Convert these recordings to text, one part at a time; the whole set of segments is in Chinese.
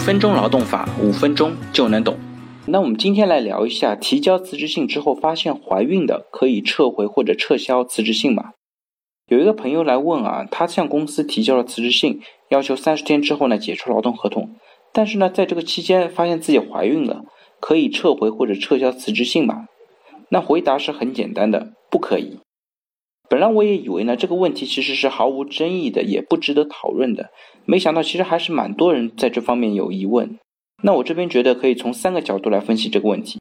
分钟劳动法，五分钟就能懂。那我们今天来聊一下，提交辞职信之后发现怀孕的，可以撤回或者撤销辞职信吗？有一个朋友来问啊，他向公司提交了辞职信，要求三十天之后呢解除劳动合同，但是呢在这个期间发现自己怀孕了，可以撤回或者撤销辞职信吗？那回答是很简单的，不可以。本来我也以为呢，这个问题其实是毫无争议的，也不值得讨论的。没想到其实还是蛮多人在这方面有疑问。那我这边觉得可以从三个角度来分析这个问题。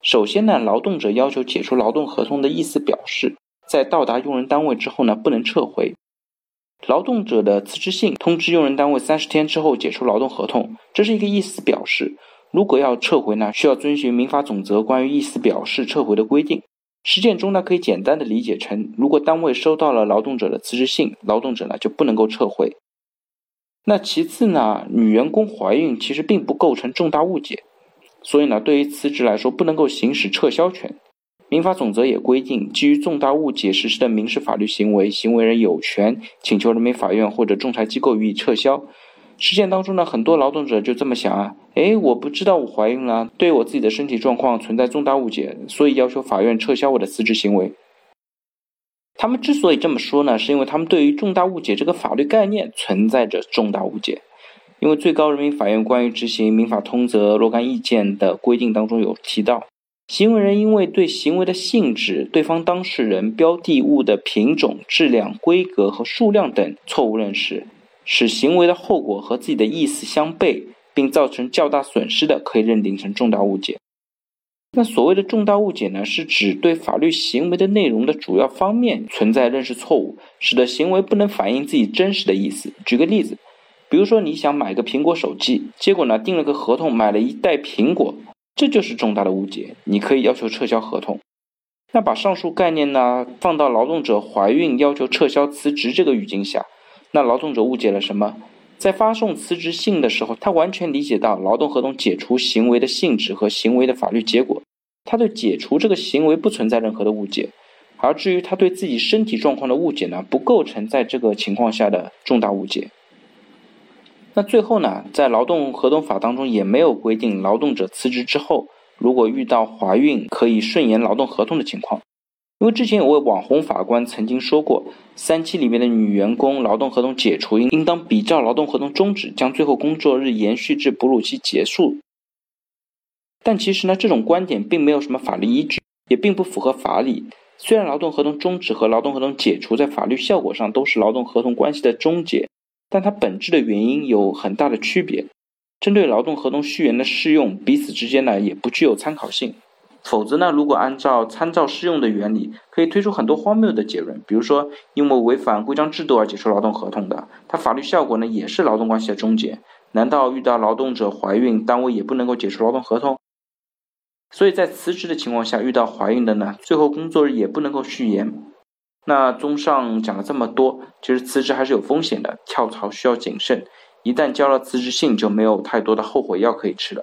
首先呢，劳动者要求解除劳动合同的意思表示，在到达用人单位之后呢，不能撤回。劳动者的辞职信通知用人单位三十天之后解除劳动合同，这是一个意思表示。如果要撤回呢，需要遵循民法总则关于意思表示撤回的规定。实践中呢，可以简单的理解成，如果单位收到了劳动者的辞职信，劳动者呢就不能够撤回。那其次呢，女员工怀孕其实并不构成重大误解，所以呢，对于辞职来说不能够行使撤销权。民法总则也规定，基于重大误解实施的民事法律行为，行为人有权请求人民法院或者仲裁机构予以撤销。实践当中呢，很多劳动者就这么想啊，哎，我不知道我怀孕了，对我自己的身体状况存在重大误解，所以要求法院撤销我的辞职行为。他们之所以这么说呢，是因为他们对于重大误解这个法律概念存在着重大误解。因为最高人民法院关于执行民法通则若干意见的规定当中有提到，行为人因为对行为的性质、对方当事人标的物的品种、质量、规格和数量等错误认识。使行为的后果和自己的意思相悖，并造成较大损失的，可以认定成重大误解。那所谓的重大误解呢，是指对法律行为的内容的主要方面存在认识错误，使得行为不能反映自己真实的意思。举个例子，比如说你想买个苹果手机，结果呢订了个合同买了一袋苹果，这就是重大的误解，你可以要求撤销合同。那把上述概念呢放到劳动者怀孕要求撤销辞职这个语境下。那劳动者误解了什么？在发送辞职信的时候，他完全理解到劳动合同解除行为的性质和行为的法律结果，他对解除这个行为不存在任何的误解。而至于他对自己身体状况的误解呢，不构成在这个情况下的重大误解。那最后呢，在劳动合同法当中也没有规定劳动者辞职之后，如果遇到怀孕可以顺延劳动合同的情况。因为之前有位网红法官曾经说过，三期里面的女员工劳动合同解除应应当比照劳动合同终止，将最后工作日延续至哺乳期结束。但其实呢，这种观点并没有什么法律依据，也并不符合法理。虽然劳动合同终止和劳动合同解除在法律效果上都是劳动合同关系的终结，但它本质的原因有很大的区别。针对劳动合同续延的适用，彼此之间呢也不具有参考性。否则呢？如果按照参照适用的原理，可以推出很多荒谬的结论。比如说，因为违反规章制度而解除劳动合同的，它法律效果呢也是劳动关系的终结。难道遇到劳动者怀孕，单位也不能够解除劳动合同？所以在辞职的情况下遇到怀孕的呢，最后工作日也不能够续延。那综上讲了这么多，其实辞职还是有风险的，跳槽需要谨慎。一旦交了辞职信，就没有太多的后悔药可以吃了。